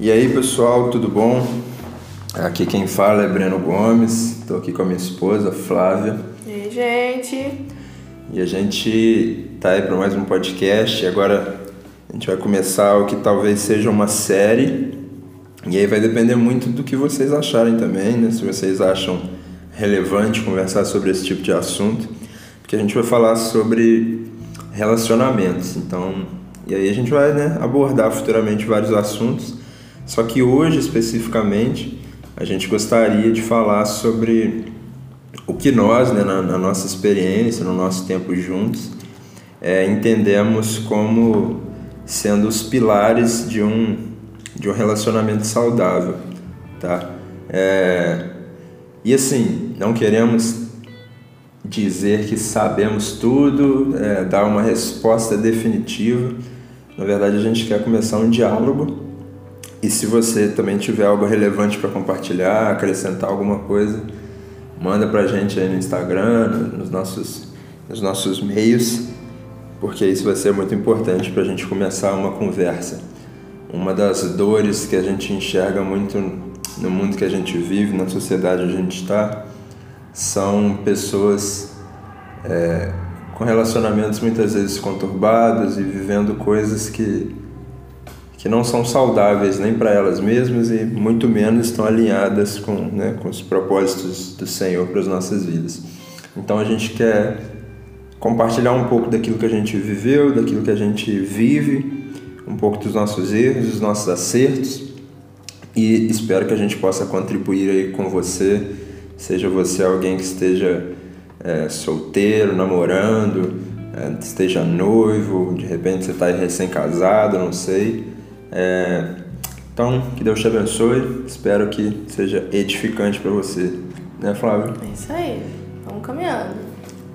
E aí pessoal, tudo bom? Aqui quem fala é Breno Gomes, estou aqui com a minha esposa Flávia. E aí, gente? E a gente tá aí para mais um podcast. Agora a gente vai começar o que talvez seja uma série. E aí vai depender muito do que vocês acharem também, né? Se vocês acham relevante conversar sobre esse tipo de assunto, porque a gente vai falar sobre relacionamentos. Então, e aí a gente vai né, abordar futuramente vários assuntos só que hoje, especificamente, a gente gostaria de falar sobre o que nós, né, na, na nossa experiência, no nosso tempo juntos, é, entendemos como sendo os pilares de um, de um relacionamento saudável, tá? É, e assim, não queremos dizer que sabemos tudo, é, dar uma resposta definitiva. Na verdade, a gente quer começar um diálogo e se você também tiver algo relevante para compartilhar, acrescentar alguma coisa, manda para a gente aí no Instagram, nos nossos, nos nossos meios, porque isso vai ser muito importante para a gente começar uma conversa. Uma das dores que a gente enxerga muito no mundo que a gente vive, na sociedade onde a gente está, são pessoas é, com relacionamentos muitas vezes conturbados e vivendo coisas que que não são saudáveis nem para elas mesmas e muito menos estão alinhadas com, né, com os propósitos do Senhor para as nossas vidas. Então a gente quer compartilhar um pouco daquilo que a gente viveu, daquilo que a gente vive, um pouco dos nossos erros, dos nossos acertos e espero que a gente possa contribuir aí com você, seja você alguém que esteja é, solteiro, namorando, é, esteja noivo, de repente você está recém-casado, não sei é, então, que Deus te abençoe. Espero que seja edificante para você. Né, Flávio? É isso aí. Vamos caminhando.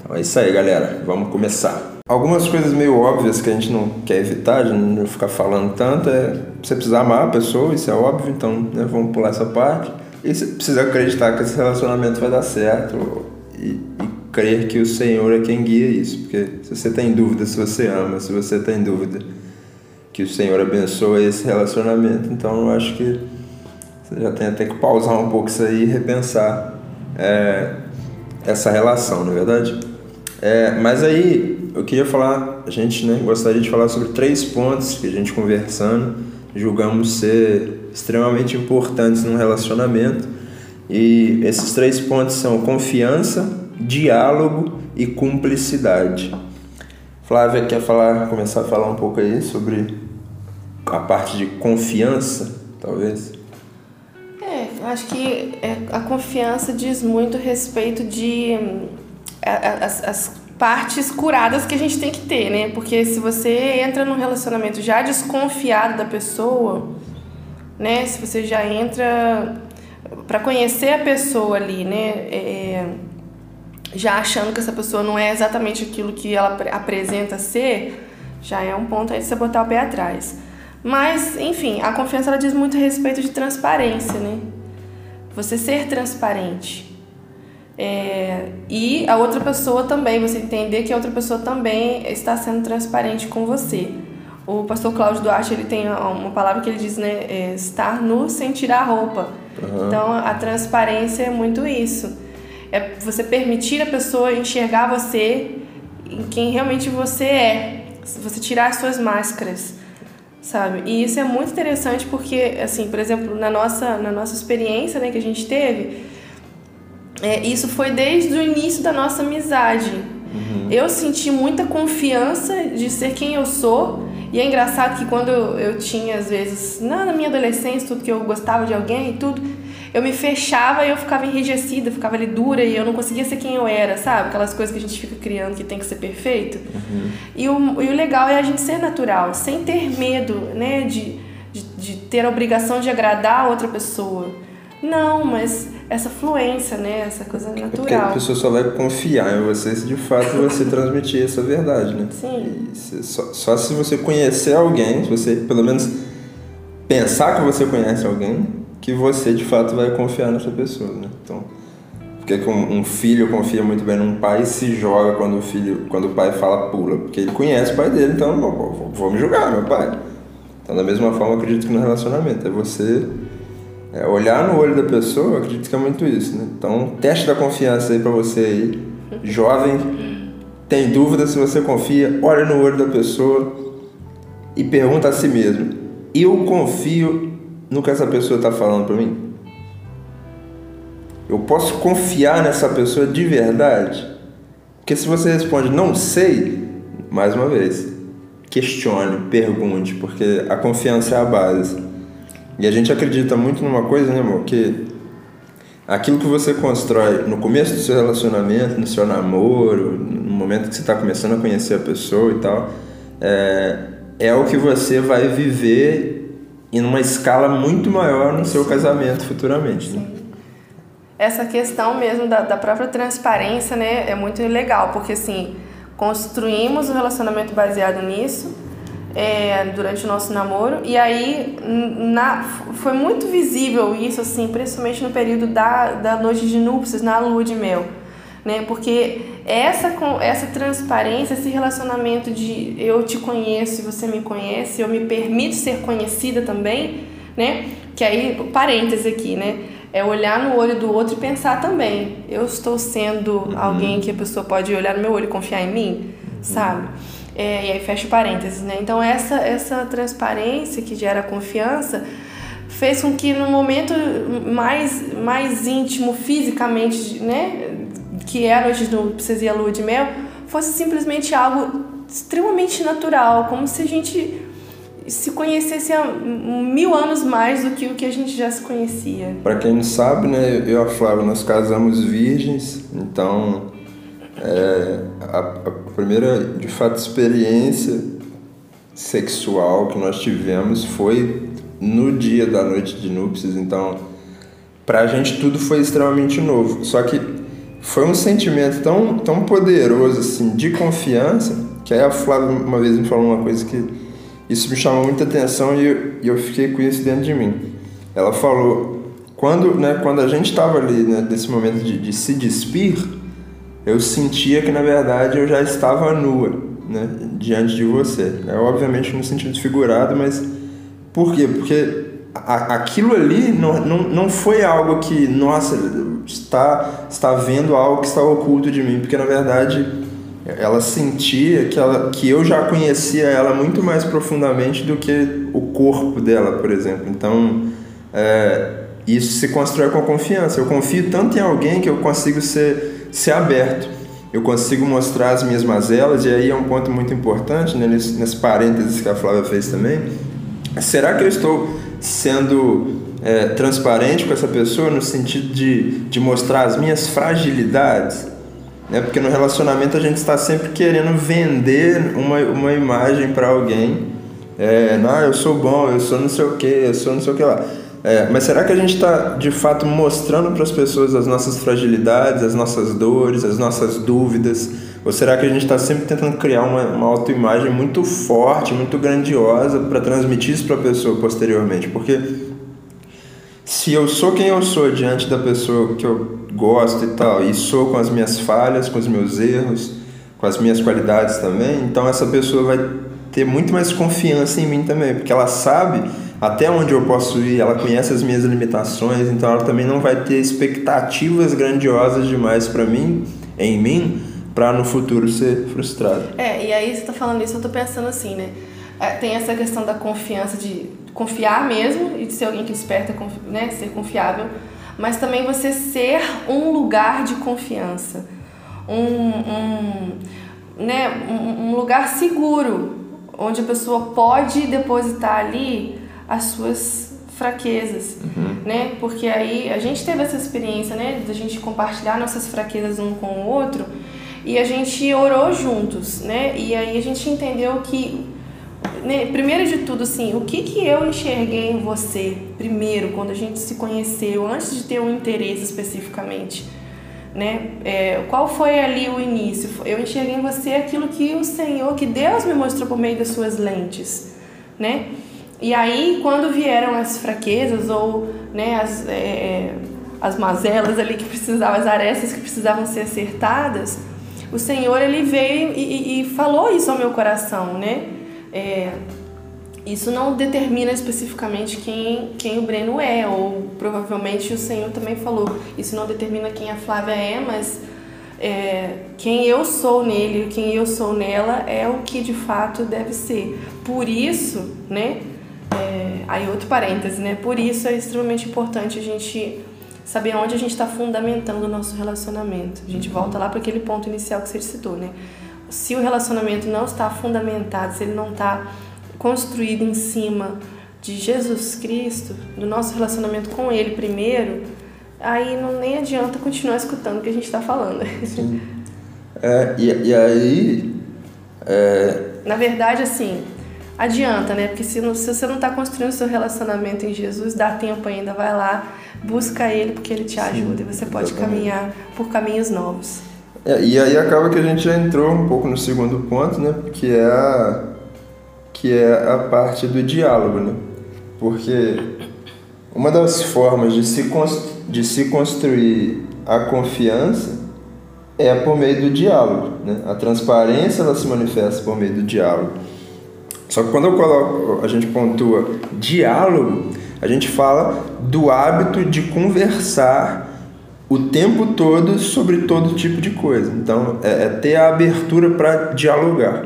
Então é isso aí, galera. Vamos começar. Algumas coisas meio óbvias que a gente não quer evitar, de não ficar falando tanto, é você precisa amar a pessoa, isso é óbvio, então né, vamos pular essa parte. E você precisa acreditar que esse relacionamento vai dar certo e, e crer que o Senhor é quem guia isso. Porque se você tem dúvida se você ama, se você tem dúvida que o Senhor abençoe esse relacionamento. Então eu acho que você já tem até que pausar um pouco isso aí e repensar é, essa relação, não é verdade? É, mas aí eu queria falar, a gente né, gostaria de falar sobre três pontos que a gente conversando julgamos ser extremamente importantes num relacionamento. E esses três pontos são confiança, diálogo e cumplicidade. Flávia quer falar, começar a falar um pouco aí sobre a parte de confiança, talvez? É, acho que é, a confiança diz muito a respeito de as, as partes curadas que a gente tem que ter, né? Porque se você entra num relacionamento já desconfiado da pessoa, né? Se você já entra para conhecer a pessoa ali, né? É, já achando que essa pessoa não é exatamente aquilo que ela apresenta ser, já é um ponto aí de você botar o pé atrás. Mas, enfim, a confiança ela diz muito a respeito de transparência, né? Você ser transparente. É, e a outra pessoa também, você entender que a outra pessoa também está sendo transparente com você. O pastor Cláudio Duarte ele tem uma palavra que ele diz, né? É, estar nu sem tirar a roupa. Uhum. Então a transparência é muito isso. É você permitir a pessoa enxergar você em quem realmente você é. Você tirar as suas máscaras sabe? E isso é muito interessante porque, assim, por exemplo, na nossa, na nossa experiência né, que a gente teve, é, isso foi desde o início da nossa amizade. Uhum. Eu senti muita confiança de ser quem eu sou. E é engraçado que quando eu, eu tinha, às vezes, na minha adolescência, tudo que eu gostava de alguém e tudo, eu me fechava e eu ficava enrijecida, ficava ali dura e eu não conseguia ser quem eu era, sabe? Aquelas coisas que a gente fica criando que tem que ser perfeito. Uhum. E, o, e o legal é a gente ser natural, sem ter medo, né? De, de, de ter a obrigação de agradar a outra pessoa. Não, mas essa fluência, né? Essa coisa natural. É porque a pessoa só vai confiar em você se de fato você transmitir essa verdade, né? Sim. só, só se você conhecer alguém, se você pelo menos pensar que você conhece alguém, que você de fato vai confiar nessa pessoa, né? Então, porque que um, filho confia muito bem num pai e se joga quando o filho, quando o pai fala pula, porque ele conhece o pai dele, então vou, vou me julgar, meu pai. Então, da mesma forma, acredito que no relacionamento é você é, olhar no olho da pessoa, acredito que é muito isso, né? Então, teste da confiança aí para você aí, jovem, tem dúvida se você confia, olha no olho da pessoa e pergunta a si mesmo: eu confio no que essa pessoa está falando para mim? Eu posso confiar nessa pessoa de verdade? Porque se você responde não sei, mais uma vez, questione, pergunte, porque a confiança é a base. E a gente acredita muito numa coisa, né, amor? Que aquilo que você constrói no começo do seu relacionamento, no seu namoro, no momento que você está começando a conhecer a pessoa e tal, é, é o que você vai viver em uma escala muito maior no seu casamento futuramente. Né? Essa questão mesmo da, da própria transparência né, é muito legal, porque assim, construímos um relacionamento baseado nisso, é, durante o nosso namoro. E aí na, foi muito visível isso, assim, principalmente no período da, da noite de núpcias, na lua de mel. Né? Porque essa, essa transparência, esse relacionamento de eu te conheço e você me conhece, eu me permito ser conhecida também, né? Que aí, parênteses aqui, né? É olhar no olho do outro e pensar também. Eu estou sendo uhum. alguém que a pessoa pode olhar no meu olho e confiar em mim, uhum. sabe? É, e aí fecha parênteses, né? Então essa, essa transparência que gera confiança fez com que no momento mais, mais íntimo fisicamente, né? Que é a noite do Precisa a lua de mel, fosse simplesmente algo extremamente natural, como se a gente se conhecesse há mil anos mais do que o que a gente já se conhecia. Para quem não sabe, né, eu e a Flávia nós casamos virgens, então é, a, a, primeira, de fato, experiência sexual que nós tivemos foi no dia da noite de núpcias, então pra gente tudo foi extremamente novo. Só que foi um sentimento tão, tão poderoso assim de confiança que aí a Flávia uma vez me falou uma coisa que isso me chamou muita atenção e eu, e eu fiquei com isso dentro de mim. Ela falou quando, né, quando a gente estava ali né, nesse momento de, de se despir eu sentia que na verdade eu já estava nua né, diante de você. É, obviamente no sentido figurado, mas por quê? Porque a, aquilo ali não, não, não foi algo que, nossa, está, está vendo algo que está oculto de mim, porque na verdade ela sentia que, ela, que eu já conhecia ela muito mais profundamente do que o corpo dela, por exemplo. Então, é, isso se constrói com confiança. Eu confio tanto em alguém que eu consigo ser ser aberto. Eu consigo mostrar as minhas mazelas, e aí é um ponto muito importante, né, nesse, nesse parênteses que a Flávia fez também. Será que eu estou sendo é, transparente com essa pessoa no sentido de, de mostrar as minhas fragilidades? Né? Porque no relacionamento a gente está sempre querendo vender uma, uma imagem para alguém. É, não, eu sou bom, eu sou não sei o que, eu sou não sei o que lá. É, mas será que a gente está de fato mostrando para as pessoas as nossas fragilidades, as nossas dores, as nossas dúvidas? Ou será que a gente está sempre tentando criar uma, uma autoimagem muito forte, muito grandiosa para transmitir isso para a pessoa posteriormente? Porque se eu sou quem eu sou diante da pessoa que eu gosto e tal, e sou com as minhas falhas, com os meus erros, com as minhas qualidades também, então essa pessoa vai ter muito mais confiança em mim também, porque ela sabe até onde eu posso ir, ela conhece as minhas limitações, então ela também não vai ter expectativas grandiosas demais para mim, em mim, para no futuro ser frustrada. É, e aí você tá falando isso, eu tô pensando assim, né? É, tem essa questão da confiança, de confiar mesmo e de ser alguém que desperta, né, ser confiável, mas também você ser um lugar de confiança, um, um, né, um, um lugar seguro, onde a pessoa pode depositar ali as suas fraquezas, uhum. né? Porque aí a gente teve essa experiência, né, da gente compartilhar nossas fraquezas um com o outro e a gente orou juntos, né? E aí a gente entendeu que né, primeiro de tudo, assim, o que que eu enxerguei em você primeiro quando a gente se conheceu, antes de ter um interesse especificamente, né? É, qual foi ali o início? Eu enxerguei em você aquilo que o Senhor, que Deus me mostrou por meio das suas lentes, né? E aí, quando vieram as fraquezas ou né, as, é, é, as mazelas ali que precisavam, as arestas que precisavam ser acertadas, o Senhor ele veio e, e, e falou isso ao meu coração, né? É, isso não determina especificamente quem, quem o Breno é, ou provavelmente o Senhor também falou, isso não determina quem a Flávia é, mas é, quem eu sou nele, quem eu sou nela é o que de fato deve ser. Por isso, né? É, aí outro parêntese, né? Por isso é extremamente importante a gente saber onde a gente está fundamentando o nosso relacionamento. A gente volta lá para aquele ponto inicial que você citou, né? Se o relacionamento não está fundamentado, se ele não está construído em cima de Jesus Cristo, do nosso relacionamento com Ele primeiro, aí não nem adianta continuar escutando o que a gente está falando. Sim. É, e, e aí. É... Na verdade, assim, adianta, né? Porque se, não, se você não está construindo seu relacionamento em Jesus, dá tempo ainda, vai lá, busca Ele, porque Ele te ajuda Sim, e você pode exatamente. caminhar por caminhos novos. É, e aí acaba que a gente já entrou um pouco no segundo ponto, né? Que é a, que é a parte do diálogo, né? Porque uma das formas de se, de se construir a confiança é por meio do diálogo. Né? A transparência ela se manifesta por meio do diálogo. Só que quando eu coloco, a gente pontua diálogo, a gente fala do hábito de conversar o tempo todo sobre todo tipo de coisa. Então, é, é ter a abertura para dialogar.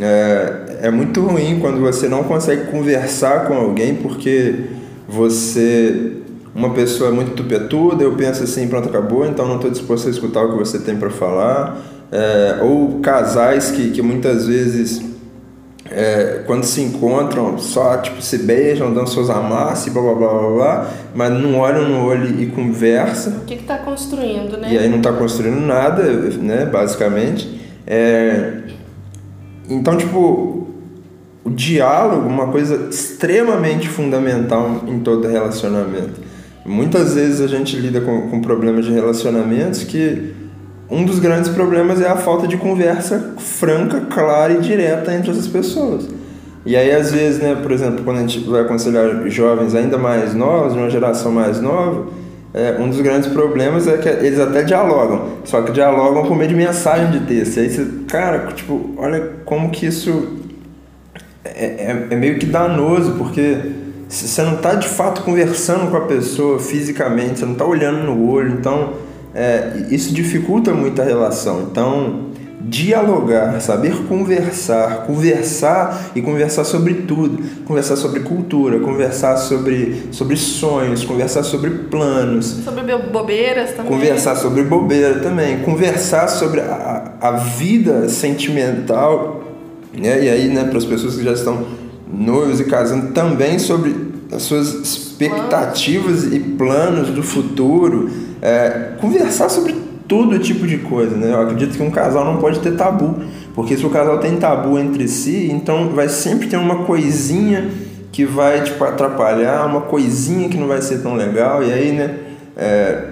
É, é muito ruim quando você não consegue conversar com alguém porque você uma pessoa é muito tupetuda, eu penso assim, pronto, acabou, então não estou disposto a escutar o que você tem para falar. É, ou casais que, que muitas vezes, é, quando se encontram, só tipo, se beijam, dão seus amassos e blá blá blá blá, blá mas não olham no olho e conversa. O que está construindo, né? E aí não está construindo nada, né, basicamente. É, então, tipo, o diálogo, uma coisa extremamente fundamental em todo relacionamento. Muitas vezes a gente lida com, com problemas de relacionamentos que um dos grandes problemas é a falta de conversa franca, clara e direta entre as pessoas. E aí, às vezes, né, por exemplo, quando a gente vai aconselhar jovens ainda mais novos, de uma geração mais nova, é, um dos grandes problemas é que eles até dialogam, só que dialogam por meio de mensagem de texto. E aí você, cara, tipo, olha como que isso é, é, é meio que danoso, porque você não está de fato conversando com a pessoa fisicamente, você não está olhando no olho, então é, isso dificulta muito a relação. Então, dialogar, saber conversar, conversar e conversar sobre tudo, conversar sobre cultura, conversar sobre, sobre sonhos, conversar sobre planos, sobre bobeiras também, conversar sobre bobeira também, conversar sobre a, a vida sentimental né? E aí, né, para as pessoas que já estão noivos e casando, também sobre as suas expectativas e planos do futuro, é, conversar sobre todo tipo de coisa, né? Eu acredito que um casal não pode ter tabu, porque se o casal tem tabu entre si, então vai sempre ter uma coisinha que vai tipo atrapalhar, uma coisinha que não vai ser tão legal, e aí, né? É,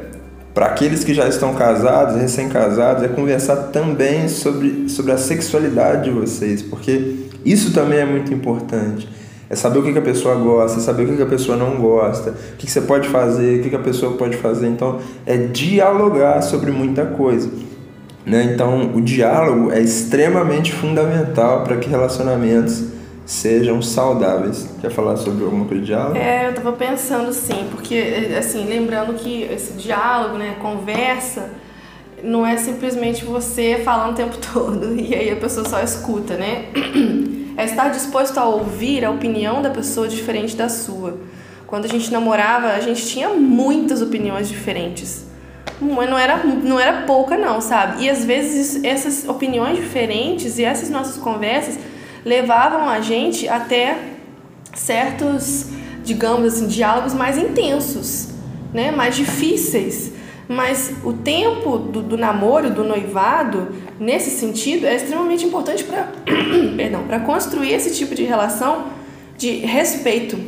para aqueles que já estão casados, recém-casados, é conversar também sobre, sobre a sexualidade de vocês, porque isso também é muito importante. É saber o que, que a pessoa gosta, é saber o que, que a pessoa não gosta, o que, que você pode fazer, o que, que a pessoa pode fazer. Então, é dialogar sobre muita coisa. Né? Então, o diálogo é extremamente fundamental para que relacionamentos sejam saudáveis. Quer falar sobre alguma coisa de diálogo? É, eu tava pensando sim, porque assim, lembrando que esse diálogo, né, conversa, não é simplesmente você falando o tempo todo e aí a pessoa só escuta, né? É estar disposto a ouvir a opinião da pessoa diferente da sua. Quando a gente namorava, a gente tinha muitas opiniões diferentes. Não era, não era pouca, não, sabe? E às vezes essas opiniões diferentes e essas nossas conversas levavam a gente até certos, digamos assim, diálogos mais intensos, né? mais difíceis. Mas o tempo do, do namoro, do noivado, nesse sentido, é extremamente importante para para construir esse tipo de relação de respeito.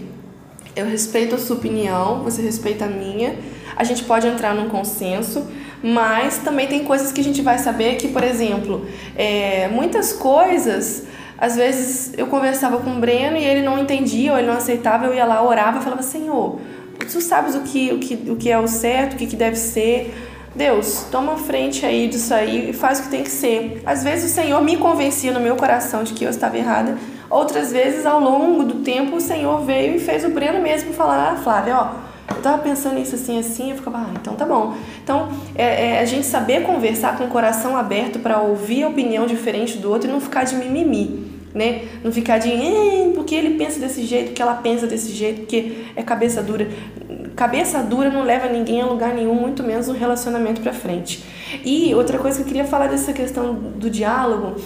Eu respeito a sua opinião, você respeita a minha. A gente pode entrar num consenso, mas também tem coisas que a gente vai saber que, por exemplo, é, muitas coisas às vezes eu conversava com o Breno e ele não entendia ou ele não aceitava, eu ia lá, orava e falava: Senhor, tu sabes o que, o que, o que é o certo, o que, que deve ser. Deus, toma frente aí disso aí e faz o que tem que ser. Às vezes o Senhor me convencia no meu coração de que eu estava errada, Outras vezes, ao longo do tempo, o Senhor veio e fez o Breno mesmo falar, ah, Flávia, ó, eu tava pensando nisso assim, assim, eu ficava, ah, então tá bom. Então, é, é a gente saber conversar com o coração aberto para ouvir a opinião diferente do outro e não ficar de mimimi, né? Não ficar de, porque ele pensa desse jeito, porque ela pensa desse jeito, porque é cabeça dura. Cabeça dura não leva ninguém a lugar nenhum, muito menos um relacionamento para frente. E outra coisa que eu queria falar dessa questão do diálogo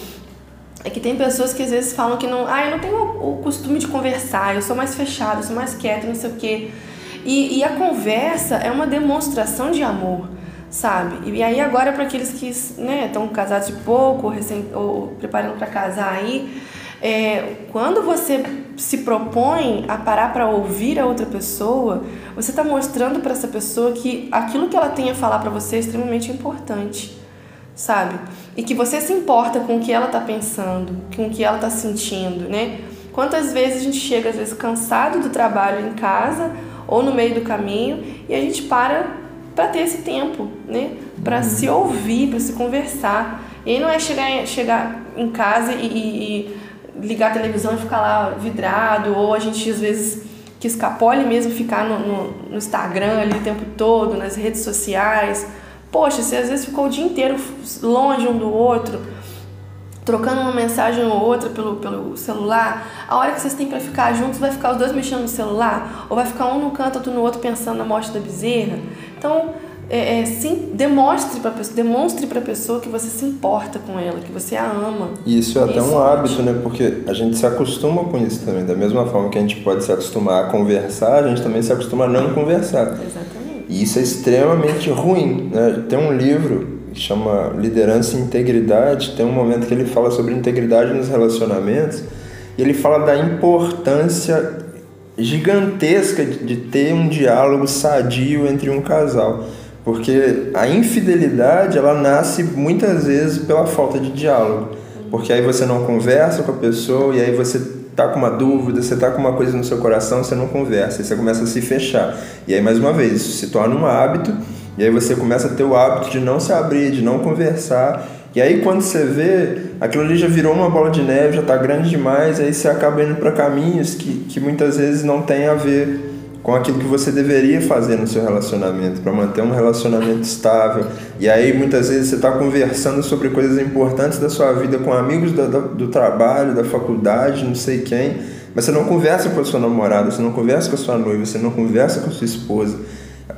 é que tem pessoas que às vezes falam que não, ah, eu não tenho o costume de conversar, eu sou mais fechado, eu sou mais quieto, não sei o quê. E, e a conversa é uma demonstração de amor, sabe? E aí agora para aqueles que estão né, casados de pouco, ou, recém, ou preparando para casar aí, é, quando você se propõe a parar para ouvir a outra pessoa, você está mostrando para essa pessoa que aquilo que ela tem a falar para você é extremamente importante, sabe? E que você se importa com o que ela está pensando, com o que ela está sentindo, né? Quantas vezes a gente chega, às vezes, cansado do trabalho em casa ou no meio do caminho e a gente para para ter esse tempo, né? Para uhum. se ouvir, para se conversar. E aí não é chegar, chegar em casa e, e, e, ligar a televisão e ficar lá vidrado, ou a gente às vezes que escapole mesmo ficar no, no, no Instagram ali o tempo todo, nas redes sociais. Poxa, você às vezes ficou o dia inteiro longe um do outro trocando uma mensagem ou outra pelo, pelo celular, a hora que vocês têm para ficar juntos, vai ficar os dois mexendo no celular? Ou vai ficar um no canto, outro no outro, pensando na morte da bezerra? Então, é, é, sim, demonstre para pessoa, demonstre para a pessoa que você se importa com ela, que você a ama. E isso é até isso um hábito, né? Porque a gente se acostuma com isso também. Da mesma forma que a gente pode se acostumar a conversar, a gente também se acostuma a não conversar. Exatamente. E isso é extremamente ruim. Né? Tem um livro que chama Liderança e Integridade, tem um momento que ele fala sobre integridade nos relacionamentos e ele fala da importância gigantesca de ter um diálogo sadio entre um casal. Porque a infidelidade, ela nasce muitas vezes pela falta de diálogo. Porque aí você não conversa com a pessoa e aí você tá com uma dúvida, você tá com uma coisa no seu coração, você não conversa, e você começa a se fechar. E aí mais uma vez, isso se torna um hábito e aí você começa a ter o hábito de não se abrir, de não conversar. E aí quando você vê, aquilo ali já virou uma bola de neve, já está grande demais, aí você acaba indo para caminhos que, que muitas vezes não tem a ver com aquilo que você deveria fazer no seu relacionamento, para manter um relacionamento estável. E aí muitas vezes você está conversando sobre coisas importantes da sua vida com amigos do, do, do trabalho, da faculdade, não sei quem, mas você não conversa com a sua namorada, você não conversa com a sua noiva, você não conversa com a sua esposa.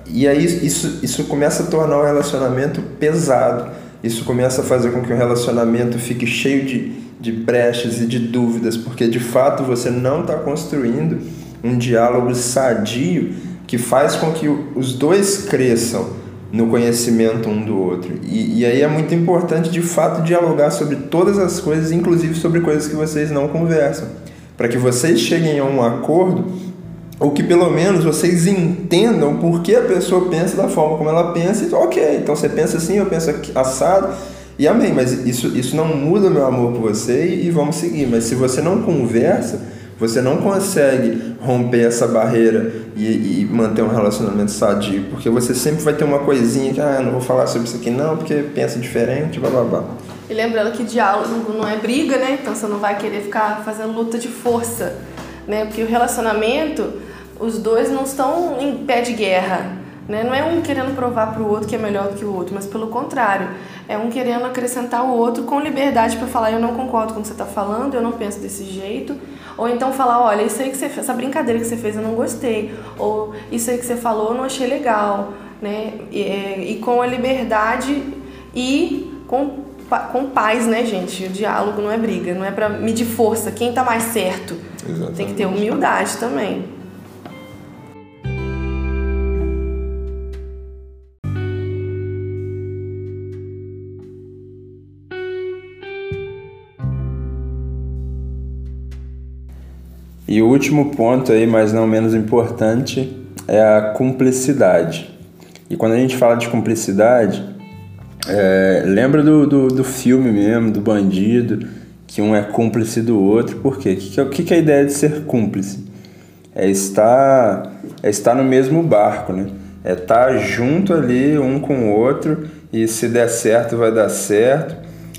E aí isso, isso começa a tornar o relacionamento pesado. Isso começa a fazer com que o relacionamento fique cheio de, de brechas e de dúvidas, porque de fato você não está construindo um diálogo sadio que faz com que os dois cresçam no conhecimento um do outro. E, e aí é muito importante de fato dialogar sobre todas as coisas, inclusive sobre coisas que vocês não conversam, para que vocês cheguem a um acordo ou que pelo menos vocês entendam por que a pessoa pensa da forma como ela pensa, e ok, então você pensa assim, eu penso assado, e amém, mas isso, isso não muda meu amor por você e, e vamos seguir. Mas se você não conversa, você não consegue romper essa barreira e, e, manter um relacionamento sadio, porque você sempre vai ter uma coisinha que, ah, não vou falar sobre isso aqui não, porque pensa diferente, blá blá blá. E lembrando que diálogo não é briga, né? Então você não vai querer ficar fazendo luta de força, né? Porque o relacionamento os dois não estão em pé de guerra. Né? Não é um querendo provar para o outro que é melhor do que o outro, mas pelo contrário, é um querendo acrescentar o outro com liberdade para falar: eu não concordo com o que você está falando, eu não penso desse jeito. Ou então falar: olha, isso aí que você fez, essa brincadeira que você fez eu não gostei. Ou isso aí que você falou eu não achei legal. Né? E, é, e com a liberdade e com, com paz, né, gente? O diálogo não é briga, não é para medir força, quem está mais certo. Exatamente. Tem que ter humildade também. E o último ponto aí, mas não menos importante, é a cumplicidade. E quando a gente fala de cumplicidade, é, lembra do, do, do, filme mesmo, do bandido, que um é cúmplice do outro. Por quê? O que, que, é a ideia de ser cúmplice? É estar, é estar no mesmo barco, né? É estar junto ali, um com o outro, e se der certo, vai dar certo,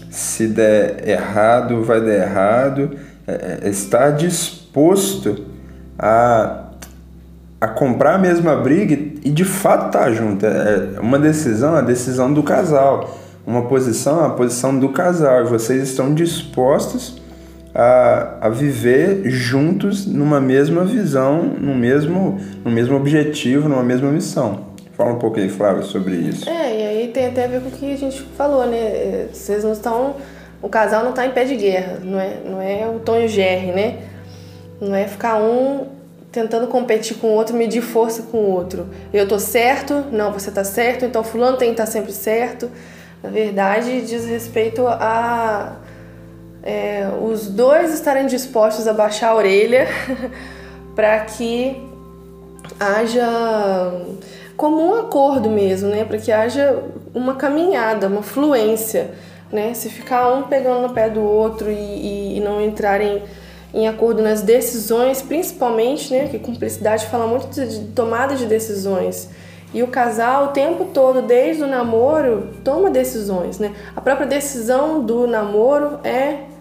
se der errado, vai dar errado é, é estar disposto a, a comprar a mesma briga e de fato tá junto. É, é uma decisão, a decisão do casal. Uma posição, a posição do casal. E vocês estão dispostos a, a viver juntos numa mesma visão, no mesmo, no mesmo objetivo, numa mesma missão. Fala um pouco aí, Flávia, sobre isso. É, e aí tem até a ver com o que a gente falou, né? Vocês não estão. O casal não está em pé de guerra, não é, não é o Tom e o Jerry, né? Não é ficar um tentando competir com o outro, medir força com o outro. Eu tô certo, não, você tá certo, então fulano tem que estar tá sempre certo. Na verdade, diz respeito a é, os dois estarem dispostos a baixar a orelha para que haja como um acordo mesmo, né? Para que haja uma caminhada, uma fluência, né? Se ficar um pegando no pé do outro e, e, não entrarem em acordo nas decisões, principalmente, né? Que cumplicidade fala muito de tomada de decisões. E o casal, o tempo todo, desde o namoro, toma decisões, né? A própria decisão do namoro é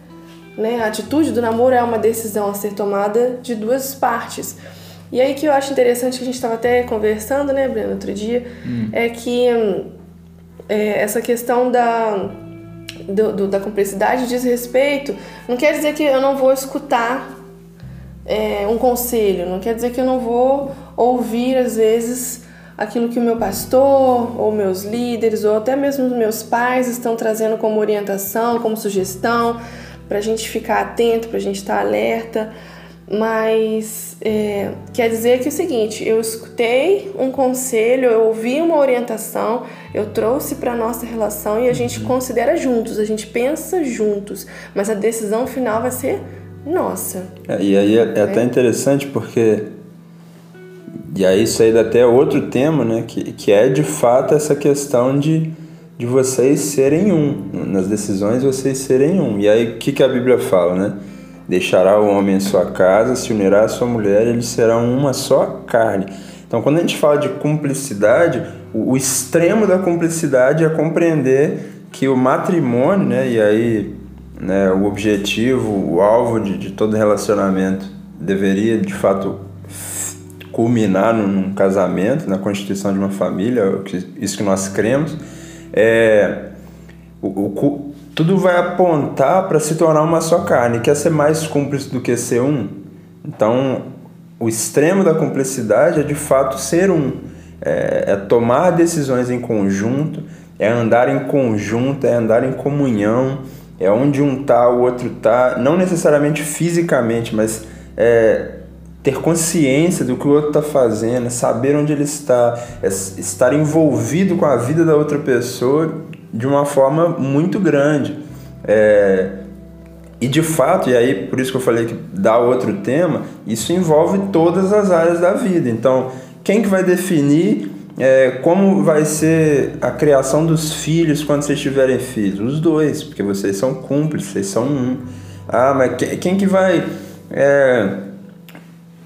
né? A atitude do namoro é uma decisão a ser tomada de duas partes. E aí que eu acho interessante que a gente estava até conversando, né, Breno, outro dia, hum. é que é, essa questão da, do, do, da cumplicidade diz respeito, não quer dizer que eu não vou escutar é, um conselho, não quer dizer que eu não vou ouvir, às vezes, aquilo que o meu pastor, ou meus líderes, ou até mesmo os meus pais estão trazendo como orientação, como sugestão, para a gente ficar atento, para a gente estar tá alerta. Mas é, quer dizer que é o seguinte: eu escutei um conselho, eu ouvi uma orientação, eu trouxe para nossa relação e a gente uhum. considera juntos, a gente pensa juntos, mas a decisão final vai ser nossa. É, e aí é, é, até interessante porque. E aí isso aí dá até outro tema, né? Que, que é de fato essa questão de de vocês serem um, nas decisões vocês serem um. E aí o que, que a Bíblia fala, né? Deixará o homem em sua casa, se unirá à sua mulher, eles serão uma só carne. Então, quando a gente fala de cumplicidade, o, extremo da cumplicidade é compreender que o matrimônio, né, e aí né, o objetivo, o alvo de, de todo relacionamento deveria de fato culminar num, casamento, na constituição de uma família, isso que nós cremos é, o, o, tudo vai apontar para se tornar uma só carne. Quer ser mais cúmplice do que ser um? Então, o extremo da cumplicidade é de fato ser um. É, é tomar decisões em conjunto, é andar em conjunto, é andar em comunhão, é onde um tá, o outro tá, não necessariamente fisicamente, mas é, ter consciência do que o outro está fazendo, saber onde ele está, é estar envolvido com a vida da outra pessoa de uma forma muito grande. É, e de fato, e aí por isso que eu falei que dá outro tema, isso envolve todas as áreas da vida. Então, quem que vai definir é, como vai ser a criação dos filhos quando vocês tiverem filhos? Os dois, porque vocês são cúmplices, vocês são um. Ah, mas quem que vai. É,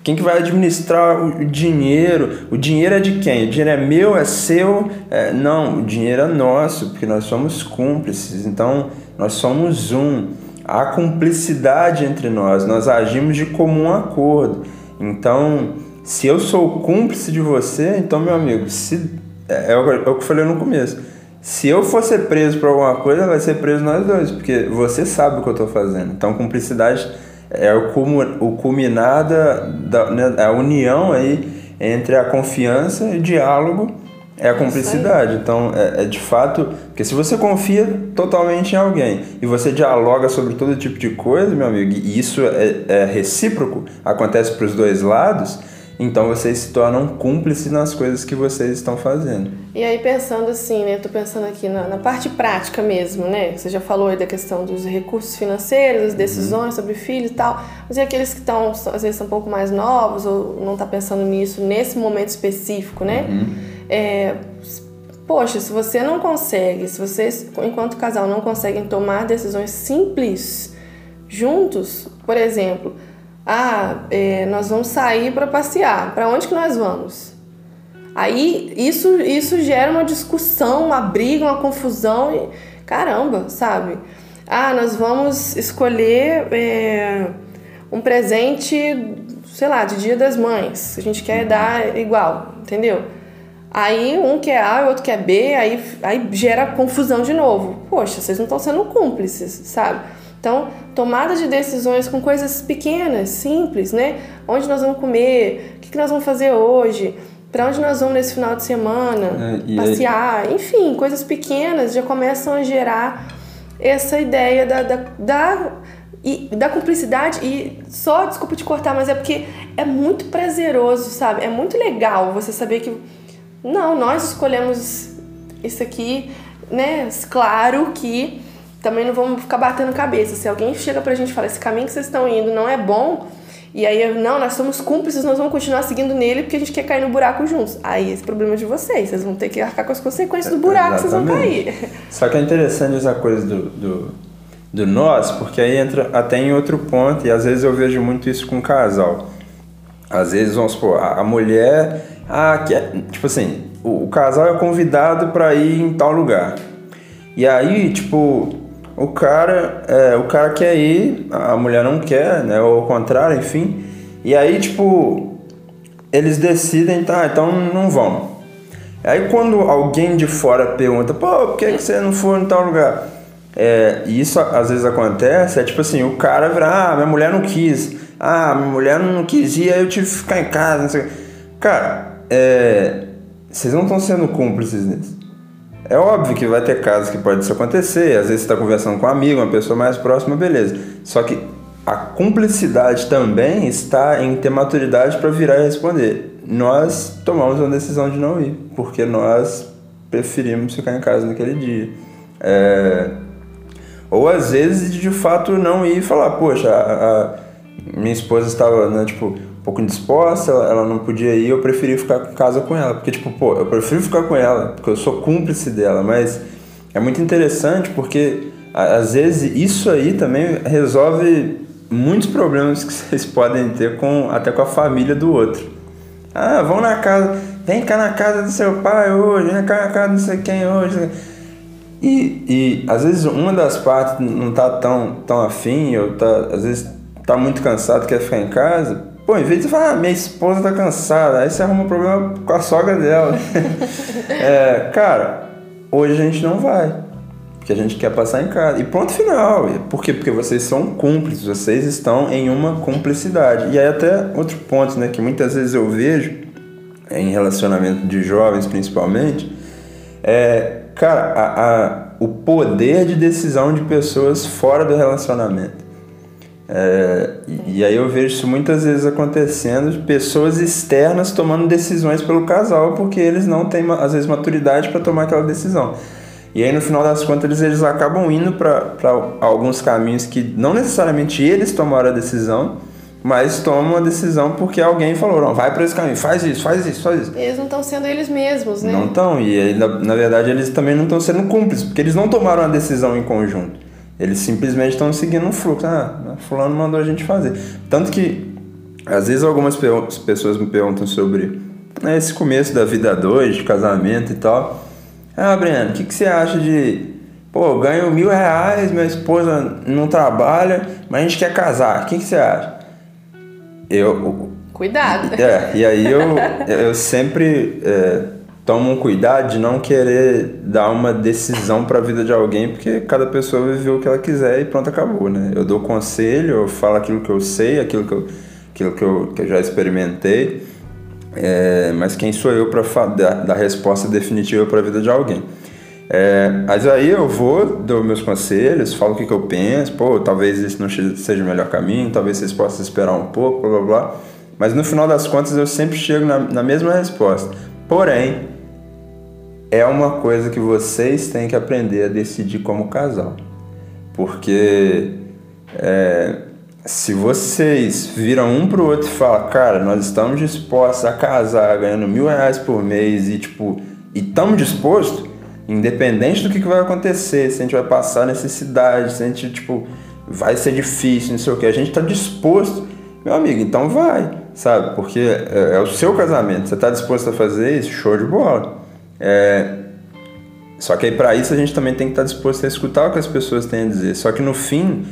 quem que vai administrar o dinheiro? O dinheiro é de quem? O dinheiro é meu, é seu? É, não, o dinheiro é nosso, porque nós somos cúmplices. Então, nós somos um. Há cumplicidade entre nós, nós agimos de comum acordo. Então, se eu sou cúmplice de você, então, meu amigo, se, é, é, é o que eu falei no começo. Se eu for ser preso por alguma coisa, vai ser preso nós dois, porque você sabe o que eu estou fazendo. Então, cumplicidade é o, o culminar da, da né, a união aí entre a confiança e o diálogo é a cumplicidade. Então, é, é, de fato, porque se você confia totalmente em alguém e você dialoga sobre todo tipo de coisa, meu amigo, e isso é, é recíproco, acontece para os dois lados, então vocês se tornam cúmplices nas coisas que vocês estão fazendo. E aí pensando assim, né? Tô pensando aqui na, na parte prática mesmo, né? Você já falou aí da questão dos recursos financeiros, das decisões uhum. sobre filhos e tal. Mas e aqueles que estão, às vezes, são um pouco mais novos ou não tá pensando nisso nesse momento específico, né? Uhum. É, poxa, se você não consegue, se vocês, enquanto casal, não conseguem tomar decisões simples juntos, por exemplo ah, é, nós vamos sair para passear. Para onde que nós vamos? Aí isso, isso gera uma discussão, uma briga, uma confusão e caramba, sabe? Ah, nós vamos escolher é, um presente, sei lá, de Dia das Mães. A gente quer dar igual, entendeu? Aí um quer A e o outro quer B, aí, aí gera confusão de novo. Poxa, vocês não estão sendo cúmplices, sabe? Então, tomada de decisões com coisas pequenas, simples, né? Onde nós vamos comer? O que, nós vamos fazer hoje? Para onde nós vamos nesse final de semana? É, passear? Aí... Enfim, coisas pequenas já começam a gerar essa ideia da, da, da, e, da cumplicidade. E só, desculpa te cortar, mas é porque é muito prazeroso, sabe? É muito legal você saber que não, nós escolhemos isso aqui, né? Claro que também não vamos ficar batendo cabeça. Se alguém chega pra gente e fala, esse caminho que vocês estão indo não é bom, e aí, não, nós somos cúmplices, nós vamos continuar seguindo nele porque a gente quer cair no buraco juntos. Aí esse problema é de vocês, vocês vão ter que arcar com as consequências do buraco que vocês vão cair. Só que é interessante usar coisas do, do, do nós, porque aí entra até em outro ponto, e às vezes eu vejo muito isso com casal. Às vezes, vamos supor, a, a mulher ah, é, tipo assim, o, o casal é convidado para ir em tal lugar. E aí, tipo, o cara, é, o cara quer ir, a mulher não quer, né? Ou ao contrário, enfim. E aí, tipo, eles decidem, tá, então não vão. Aí quando alguém de fora pergunta, pô, por que, que você não foi em tal lugar? É, isso às vezes acontece, é tipo assim, o cara vira, ah, minha mulher não quis, ah, minha mulher não quis ir, aí eu tive que ficar em casa, não sei Cara, é, vocês não estão sendo cúmplices nisso. É óbvio que vai ter casos que pode isso acontecer, às vezes você está conversando com um amigo, uma pessoa mais próxima, beleza. Só que a cumplicidade também está em ter maturidade para virar e responder. Nós tomamos uma decisão de não ir, porque nós preferimos ficar em casa naquele dia. É... Ou às vezes de fato não ir e falar, poxa, a, a minha esposa estava, né, tipo, pouco indisposta, ela não podia ir, eu preferi ficar em casa com ela. Porque, tipo, pô, eu prefiro ficar com ela, porque eu sou cúmplice dela. Mas é muito interessante porque, às vezes, isso aí também resolve muitos problemas que vocês podem ter com até com a família do outro. Ah, vão na casa, vem cá na casa do seu pai hoje, vem cá na casa não sei quem hoje. E, e às vezes uma das partes não tá tão, tão afim, ou tá, às vezes tá muito cansado, quer ficar em casa, Pô, em vez de falar, ah, minha esposa tá cansada, aí você arruma um problema com a sogra dela. é, cara, hoje a gente não vai. Porque a gente quer passar em casa. E ponto final. Por quê? Porque vocês são cúmplices, vocês estão em uma cumplicidade. E aí até outro ponto, né, que muitas vezes eu vejo, em relacionamento de jovens principalmente, é, cara, a, a, o poder de decisão de pessoas fora do relacionamento. É, e, e, aí eu vejo isso muitas vezes acontecendo, de pessoas externas tomando decisões pelo casal porque eles não têm, às vezes, maturidade para tomar aquela decisão. E aí no final das contas eles, eles acabam indo para alguns caminhos que não necessariamente eles tomaram a decisão, mas tomam a decisão porque alguém falou, não, vai para esse caminho, faz isso, faz isso, faz isso. Eles não estão sendo eles mesmos, né? Não estão, e aí, na, na verdade eles também não estão sendo cúmplices, porque eles não tomaram a decisão em conjunto. Eles simplesmente estão seguindo um fluxo. Ah, fulano mandou a gente fazer. Tanto que, às vezes, algumas pessoas me perguntam sobre né, esse começo da vida a dois, de casamento e tal. Ah, Breno, o que, que você acha de... Pô, eu ganho mil reais, minha esposa não trabalha, mas a gente quer casar. O que, que você acha? Eu... Cuidado. É, e aí eu, eu sempre... É, toma um cuidado de não querer dar uma decisão para a vida de alguém, porque cada pessoa viveu o que ela quiser e pronto, acabou, né? Eu dou conselho, eu falo aquilo que eu sei, aquilo que eu, aquilo que eu, que eu já experimentei, é, mas quem sou eu para dar, dar resposta definitiva para a vida de alguém? É, mas aí eu vou, dou meus conselhos, falo o que, que eu penso, pô, talvez esse não seja o melhor caminho, talvez vocês possam esperar um pouco, blá blá blá. Mas no final das contas eu sempre chego na, na mesma resposta. Porém, é uma coisa que vocês têm que aprender a decidir como casal. Porque é, se vocês viram um pro outro e falam, cara, nós estamos dispostos a casar ganhando mil reais por mês e tipo, e estamos dispostos, independente do que, que vai acontecer, se a gente vai passar necessidade, se a gente, tipo, vai ser difícil, não sei o que, a gente está disposto, meu amigo, então vai, sabe? Porque é, é o seu casamento, você está disposto a fazer isso, show de bola. É, só que aí para isso a gente também tem que estar tá disposto a escutar o que as pessoas têm a dizer. Só que no fim,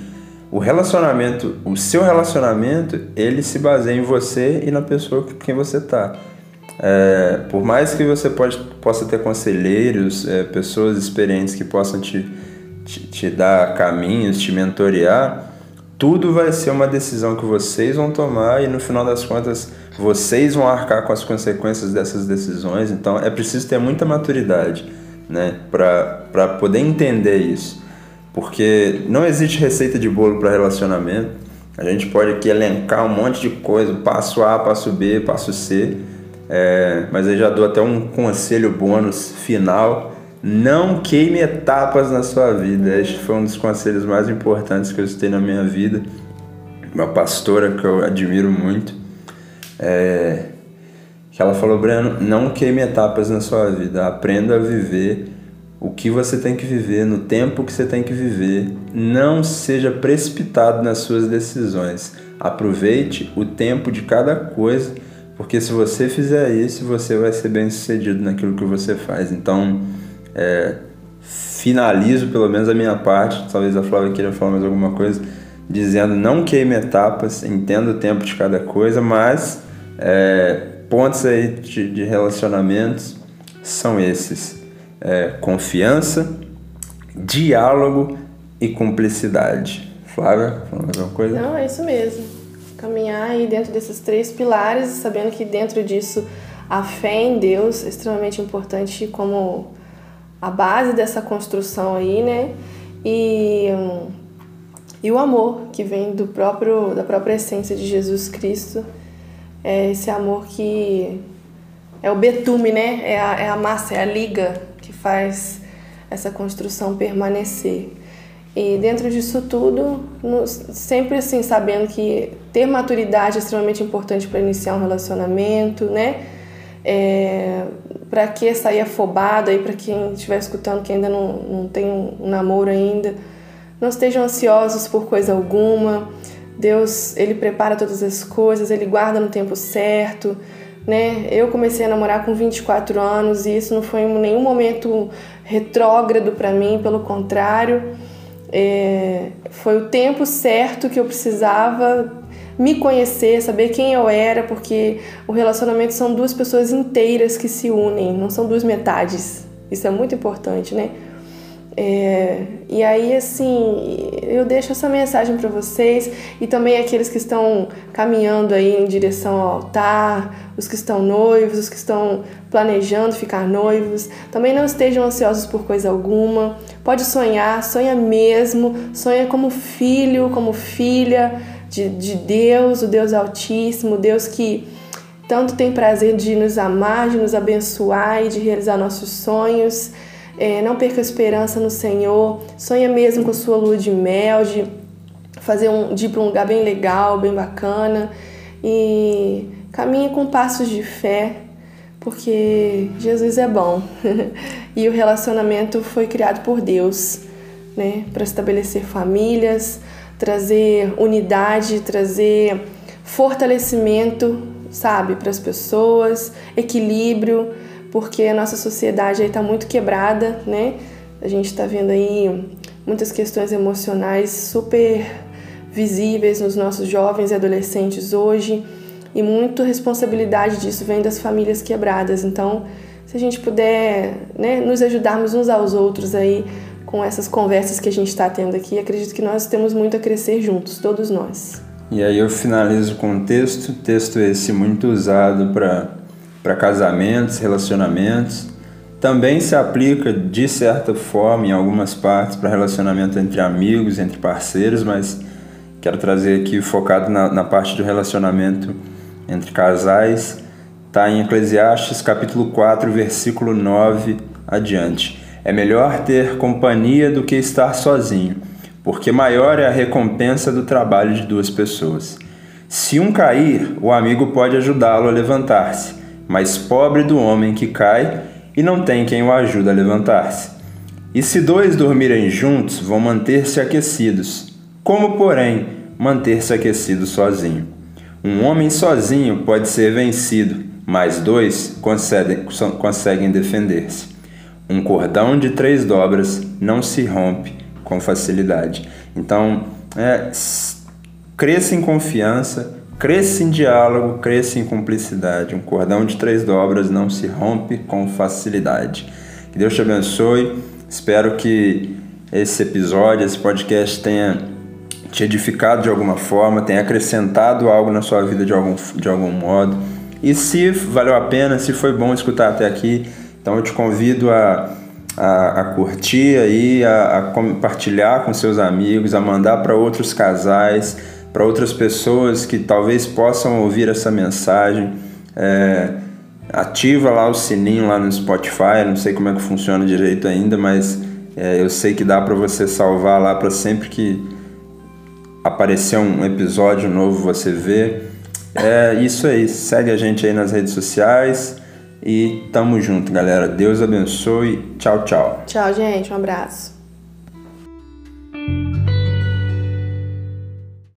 o relacionamento, o seu relacionamento, ele se baseia em você e na pessoa com quem você está. É, por mais que você pode, possa ter conselheiros, é, pessoas experientes que possam te, te, te, dar caminhos, te mentorear, tudo vai ser uma decisão que vocês vão tomar e no final das contas vocês vão arcar com as consequências dessas decisões. Então é preciso ter muita maturidade né, para poder entender isso. Porque não existe receita de bolo para relacionamento. A gente pode aqui elencar um monte de coisa, passo A, passo B, passo C. É, mas eu já dou até um conselho bônus final. Não queime etapas na sua vida. Este foi um dos conselhos mais importantes que eu citei na minha vida. Uma pastora que eu admiro muito. É, que ela falou, Breno, não queime etapas na sua vida. Aprenda a viver o que você tem que viver, no tempo que você tem que viver. Não seja precipitado nas suas decisões. Aproveite o tempo de cada coisa, porque se você fizer isso, você vai ser bem sucedido naquilo que você faz. Então, é, finalizo pelo menos a minha parte. Talvez a Flávia queira falar mais alguma coisa, dizendo: não queime etapas, entenda o tempo de cada coisa, mas é, pontos aí de, de relacionamentos são esses é, confiança, diálogo e cumplicidade. Flávia, falando alguma coisa? Não, é isso mesmo. Caminhar aí dentro desses três pilares, sabendo que dentro disso a fé em Deus é extremamente importante como a base dessa construção aí, né? E, e o amor que vem do próprio da própria essência de Jesus Cristo, é esse amor que é o betume, né? É a, é a massa, é a liga faz essa construção permanecer. E dentro disso tudo, sempre assim, sabendo que ter maturidade é extremamente importante para iniciar um relacionamento, né? É, para que sair afobado aí, para quem estiver escutando que ainda não, não tem um namoro ainda, não estejam ansiosos por coisa alguma. Deus, ele prepara todas as coisas, ele guarda no tempo certo né? Eu comecei a namorar com 24 anos e isso não foi em nenhum momento retrógrado para mim, pelo contrário, é, foi o tempo certo que eu precisava me conhecer, saber quem eu era, porque o relacionamento são duas pessoas inteiras que se unem, não são duas metades. Isso é muito importante, né? É, e aí, assim, eu deixo essa mensagem para vocês e também aqueles que estão caminhando aí em direção ao altar, os que estão noivos, os que estão planejando ficar noivos. Também não estejam ansiosos por coisa alguma. Pode sonhar, sonha mesmo, sonha como filho, como filha de, de Deus, o Deus Altíssimo, Deus que tanto tem prazer de nos amar, de nos abençoar e de realizar nossos sonhos. É, não perca a esperança no Senhor. Sonha mesmo com a sua lua de mel, de fazer um, de ir para um lugar bem legal, bem bacana. E caminhe com passos de fé, porque Jesus é bom. e o relacionamento foi criado por Deus, né, para estabelecer famílias, trazer unidade, trazer fortalecimento, sabe, para as pessoas, equilíbrio porque a nossa sociedade está muito quebrada, né? A gente está vendo aí muitas questões emocionais super visíveis nos nossos jovens e adolescentes hoje e muita responsabilidade disso vem das famílias quebradas. Então, se a gente puder né, nos ajudarmos uns aos outros aí com essas conversas que a gente está tendo aqui, acredito que nós temos muito a crescer juntos, todos nós. E aí eu finalizo com um texto, texto esse muito usado para para casamentos, relacionamentos. Também se aplica de certa forma em algumas partes para relacionamento entre amigos, entre parceiros, mas quero trazer aqui focado na, na parte do relacionamento entre casais. Está em Eclesiastes capítulo 4, versículo 9 adiante. É melhor ter companhia do que estar sozinho, porque maior é a recompensa do trabalho de duas pessoas. Se um cair, o amigo pode ajudá-lo a levantar-se mas pobre do homem que cai e não tem quem o ajude a levantar-se. E se dois dormirem juntos, vão manter-se aquecidos. Como, porém, manter-se aquecido sozinho? Um homem sozinho pode ser vencido, mas dois conseguem, conseguem defender-se. Um cordão de três dobras não se rompe com facilidade. Então, é, cresça em confiança, cresça em diálogo, cresça em cumplicidade. Um cordão de três dobras não se rompe com facilidade. Que Deus te abençoe. Espero que esse episódio, esse podcast tenha te edificado de alguma forma, tenha acrescentado algo na sua vida de algum, de algum modo. E se valeu a pena, se foi bom escutar até aqui, então eu te convido a, a, a curtir aí, a, a compartilhar com seus amigos, a mandar para outros casais, para outras pessoas que talvez possam ouvir essa mensagem. É, ativa lá o sininho lá no Spotify, não sei como é que funciona direito ainda, mas é, eu sei que dá para você salvar lá para sempre que aparecer um episódio novo você ver. É isso aí, segue a gente aí nas redes sociais e tamo junto, galera. Deus abençoe. Tchau, tchau. Tchau, gente. Um abraço.